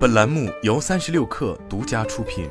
本栏目由三十六氪独家出品。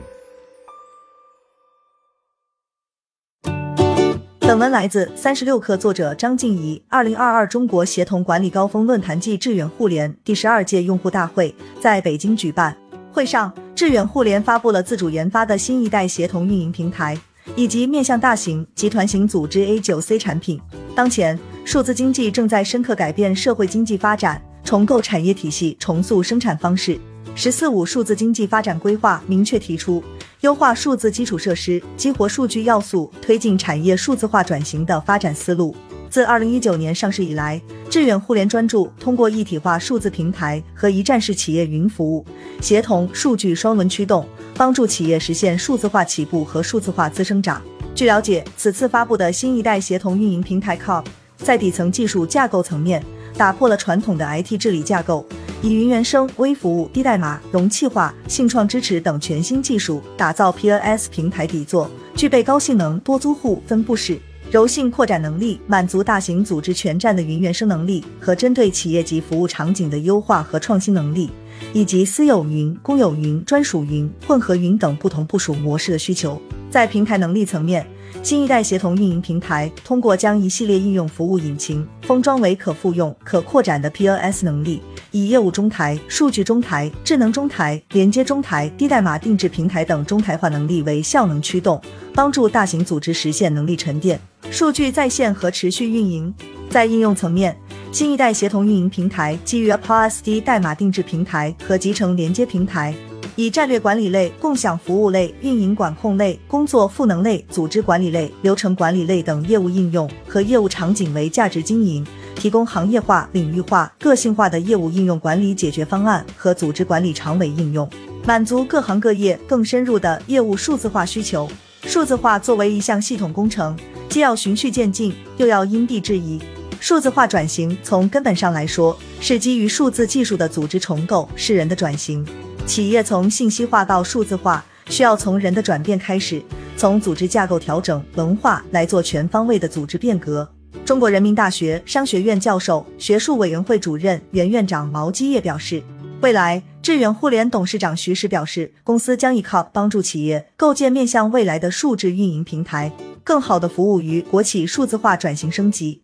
本文来自三十六氪，作者张静怡。二零二二中国协同管理高峰论坛暨致远互联第十二届用户大会在北京举办。会上，致远互联发布了自主研发的新一代协同运营平台，以及面向大型集团型组织 A 九 C 产品。当前，数字经济正在深刻改变社会经济发展，重构产业体系，重塑生产方式。“十四五”数字经济发展规划明确提出，优化数字基础设施，激活数据要素，推进产业数字化转型的发展思路。自二零一九年上市以来，致远互联专注通过一体化数字平台和一站式企业云服务，协同数据双轮驱动，帮助企业实现数字化起步和数字化资生长。据了解，此次发布的新一代协同运营平台 COP，在底层技术架构层面打破了传统的 IT 治理架构。以云原生、微服务、低代码、容器化、信创支持等全新技术打造 PNS 平台底座，具备高性能、多租户、分布式、柔性扩展能力，满足大型组织全站的云原生能力和针对企业级服务场景的优化和创新能力，以及私有云、公有云、专属云、混合云等不同部署模式的需求。在平台能力层面，新一代协同运营平台通过将一系列应用服务引擎封装为可复用、可扩展的 PNS 能力。以业务中台、数据中台、智能中台、连接中台、低代码定制平台等中台化能力为效能驱动，帮助大型组织实现能力沉淀、数据在线和持续运营。在应用层面，新一代协同运营平台基于 APOSD 代码定制平台和集成连接平台，以战略管理类、共享服务类、运营管控类、工作赋能类、组织管理类、流程管理类等业务应用和业务场景为价值经营。提供行业化、领域化、个性化的业务应用管理解决方案和组织管理长尾应用，满足各行各业更深入的业务数字化需求。数字化作为一项系统工程，既要循序渐进，又要因地制宜。数字化转型从根本上来说，是基于数字技术的组织重构，是人的转型。企业从信息化到数字化，需要从人的转变开始，从组织架构调整、文化来做全方位的组织变革。中国人民大学商学院教授、学术委员会主任、原院长毛基业表示，未来致远互联董事长徐石表示，公司将依靠帮助企业构建面向未来的数字运营平台，更好的服务于国企数字化转型升级。